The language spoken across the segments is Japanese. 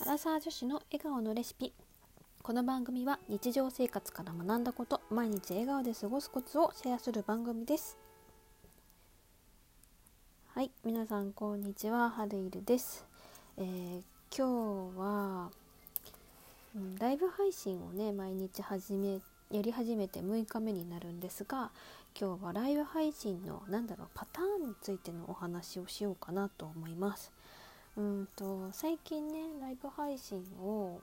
アラサー女子の笑顔のレシピ。この番組は日常生活から学んだこと毎日笑顔で過ごすコツをシェアする番組です。はい皆さんこんにちは。はるいるです、えー、今日は、うん、ライブ配信をね毎日始めやり始めて6日目になるんですが今日はライブ配信のなんだろうパターンについてのお話をしようかなと思います。うんと最近ねライブ配信を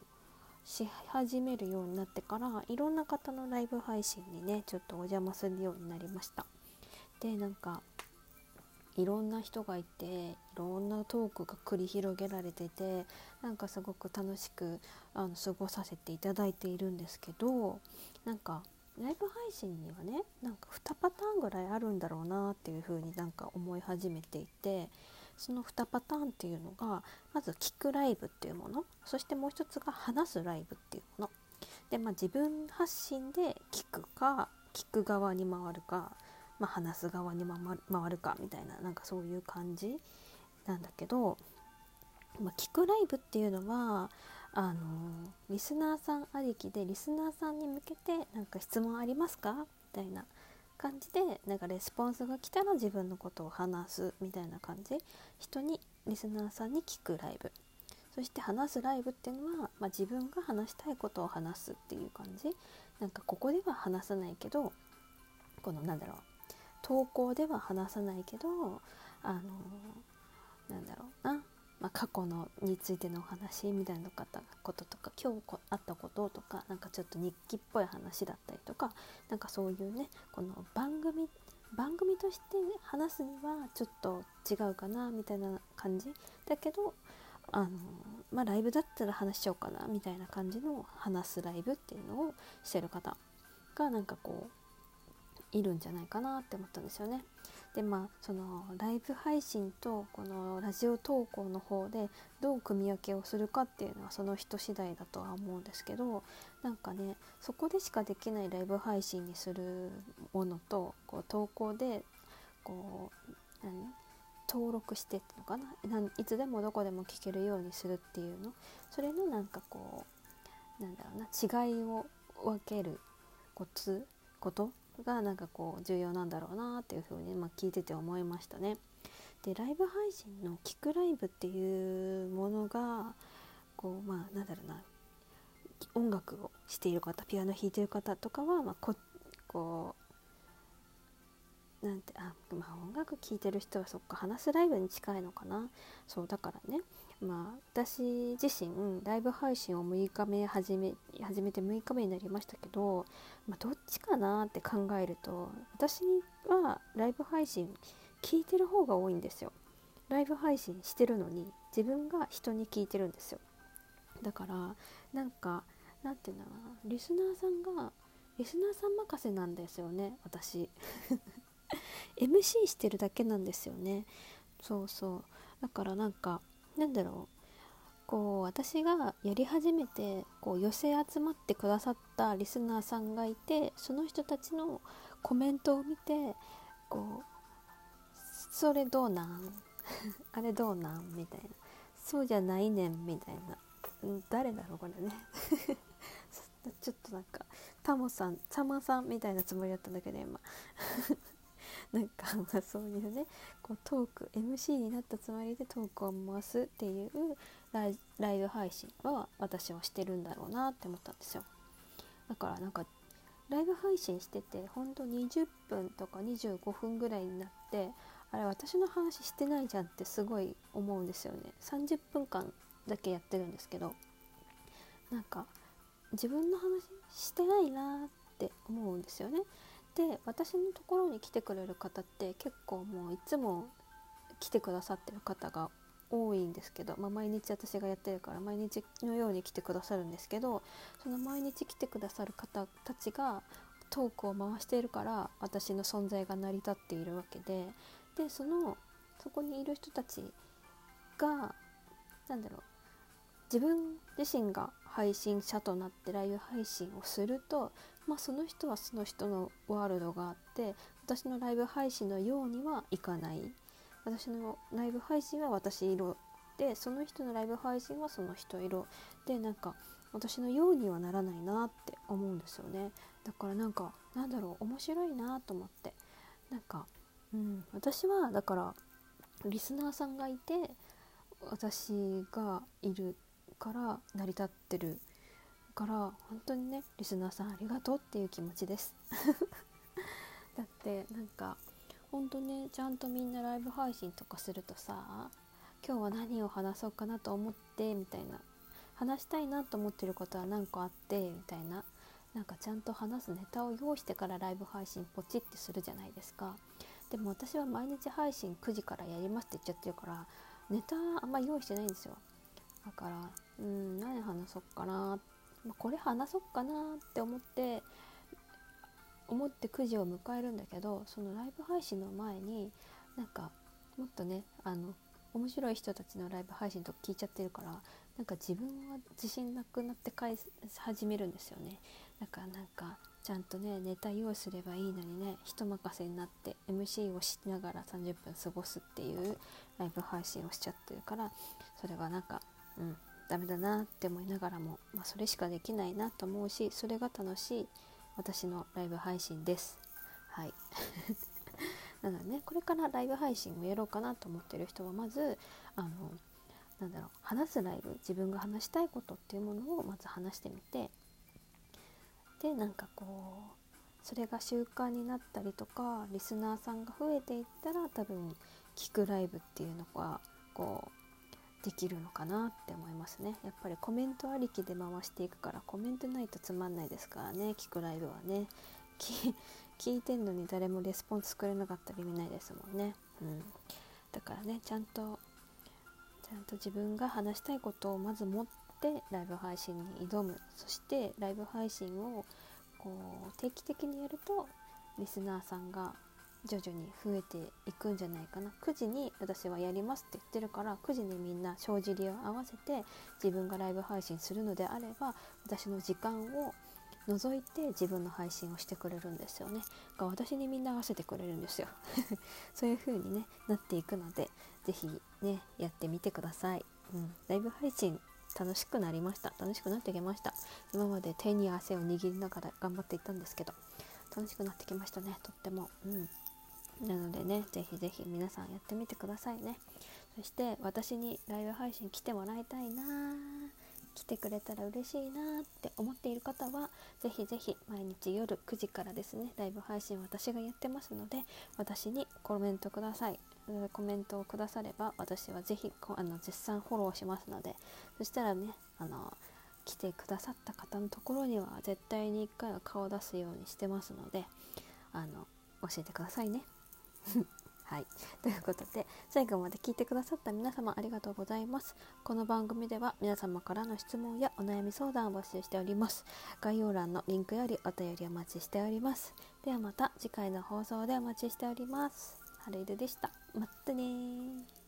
し始めるようになってからいろんな方のライブ配信にねちょっとお邪魔するようになりました。でなんかいろんな人がいていろんなトークが繰り広げられててなんかすごく楽しくあの過ごさせていただいているんですけどなんかライブ配信にはねなんか2パターンぐらいあるんだろうなっていう風になんか思い始めていてその2パターンっていうのがまず聞くライブっていうものそしてもう一つが話すライブっていうもの。で、まあ、自分発信で聞くか聞く側に回るか、まあ、話す側に回るかみたいななんかそういう感じなんだけど、まあ、聞くライブっていうのはあのリスナーさんありきでリスナーさんに向けてなんか質問ありますか？みたいな感じでなんかレスポンスが来たら自分のことを話すみたいな感じ。人にリスナーさんに聞くライブ。そして話すライブっていうのは、まあ、自分が話したいことを話すっていう感じ。なんかここでは話さないけどこのなんだろう投稿では話さないけどあのなんだろうな。まあ、過去のについてのお話みたいなこととか今日あったこととかなんかちょっと日記っぽい話だったりとかなんかそういうねこの番組番組としてね話すにはちょっと違うかなみたいな感じだけどあのまあライブだったら話しちゃおうかなみたいな感じの話すライブっていうのをしてる方がなんかこういるんじゃないかなって思ったんですよね。でまあそのライブ配信とこのラジオ投稿の方でどう組み分けをするかっていうのはその人次第だとは思うんですけどなんかねそこでしかできないライブ配信にするものとこう投稿でこう何登録してってのかな？いつでもどこでも聞けるようにするっていうの？それのなんかこうなんだろうな違いを分けるコツ？こと？がなんかこう重要なんだろうなっていうふうに、まあ、聞いてて思いましたね。でライブ配信の聞くライブっていうものがこうまあなんだろうな音楽をしている方ピアノ弾いてる方とかは、まあ、ここうなんてあ、まあ、音楽聴いてる人はそっか話すライブに近いのかなそうだからねまあ私自身ライブ配信を6日目始め始めて6日目になりましたけど、まあ、どっちかなって考えると私はライブ配信聞いてる方が多いんですよ。ライブ配信してるのに自分が人に聞いてるんですよ。だからなんかなんていうんだろうなリスナーさんがリスナーさん任せなんですよね私。MC してるだけなんですよね。そうそう。だからなんかなんだろう。こう私がやり始めてこう寄せ集まってくださったリスナーさんがいてその人たちのコメントを見てこう「それどうなん？あれどうなん?」みたいな「そうじゃないねん」みたいな、誰だろうこれね。ちょっとなんかタモさんサマさんみたいなつもりだったんだけど今。なんかまそういうねこうトーク MC になったつもりでトークを回すっていうライライブ配信は私はしてるんだろうなって思ったんですよ。だからなんかライブ配信しててほんと20分とか25分ぐらいになってあれ私の話してないじゃんってすごい思うんですよね。30分間だけやってるんですけどなんか自分の話してないなって思うんですよね。で私のところに来てくれる方って結構もういつも来てくださってる方が多いんですけど、まあ、毎日私がやってるから毎日のように来てくださるんですけどその毎日来てくださる方たちがトークを回しているから私の存在が成り立っているわけででそのそこにいる人たちが何だろう自分自身が配信者となってライブ配信をするとまあ、その人はその人のワールドがあって私のライブ配信のようにはいかない。私のライブ配信は私色ってその人のライブ配信はその人色。でなんか私のようにはならないなって思うんですよね。だからなんかなんだろう面白いなと思って。なんか、うん、私はだからリスナーさんがいて私がいるから成り立ってるから本当にねリスナーさんありがとうっていう気持ちです。だってなんか本当ねちゃんとみんなライブ配信とかするとさ今日は何を話そうかなと思ってみたいな話したいなと思ってることは何個あってみたいななんかちゃんと話すネタを用意してからライブ配信ポチってするじゃないですか。でも私は毎日配信9時からやりますって言っちゃってるからネタあんま用意してないんですよ。だからうん何話そうかな、ま、これ話そうかなって思って思って9時を迎えるんだけどそのライブ配信の前になんかもっとねあの面白い人たちのライブ配信とか聞いちゃってるからなんか自分は自信なくなって返し始めるんですよね。だからなんかちゃんとねネタ用意すればいいのにね人任せになって MC をしながら30分過ごすっていうライブ配信をしちゃってるからそれがなんかうんダメだなって思いながらも、まあ、それしかできないなと思うしそれが楽しい私のライブ配信です。はい。なのでねこれからライブ配信をやろうかなと思ってる人はまずあのなんだろう話すライブ自分が話したいことっていうものをまず話してみてでなんかこうそれが習慣になったりとかリスナーさんが増えていったら多分聞くライブっていうのがこうできるのかなって思いますね。やっぱりコメントありきで回していくからコメントないとつまんないですからね聞くライブはね。聞いてんのに誰もレスポンスくれなかったら意味ないですもんね、うん、だからねちゃんとちゃんと自分が話したいことをまず持ってライブ配信に挑む。そしてライブ配信をこう定期的にやるとリスナーさんが徐々に増えていくんじゃないかな。9時に私はやりますって言ってるから9時にみんな帳尻を合わせて自分がライブ配信するのであれば私の時間を除いて自分の配信をしてくれるんですよね。が私にみんな合わせてくれるんですよ。そういう風にねなっていくので是非ねやってみてください、うん、ライブ配信楽しくなりました。楽しくなってきました。今まで手に汗を握りながら頑張っていったんですけど楽しくなってきましたねとっても。うん。なのでね是非是非皆さんやってみてくださいね。そして私にライブ配信来てもらいたいなー。来てくれたら嬉しいなって思っている方はぜひぜひ毎日夜9時からですねライブ配信私がやってますので私にコメントください。コメントをくだされば私はぜひあの絶賛フォローしますのでそしたらねあの来てくださった方のところには絶対に1回は顔を出すようにしてますのであの教えてくださいね。はい。ということで、最後まで聞いてくださった皆様ありがとうございます。この番組では皆様からの質問やお悩み相談を募集しております。概要欄のリンクよりお便りお待ちしております。ではまた次回の放送でお待ちしております。ハルイルでした。またね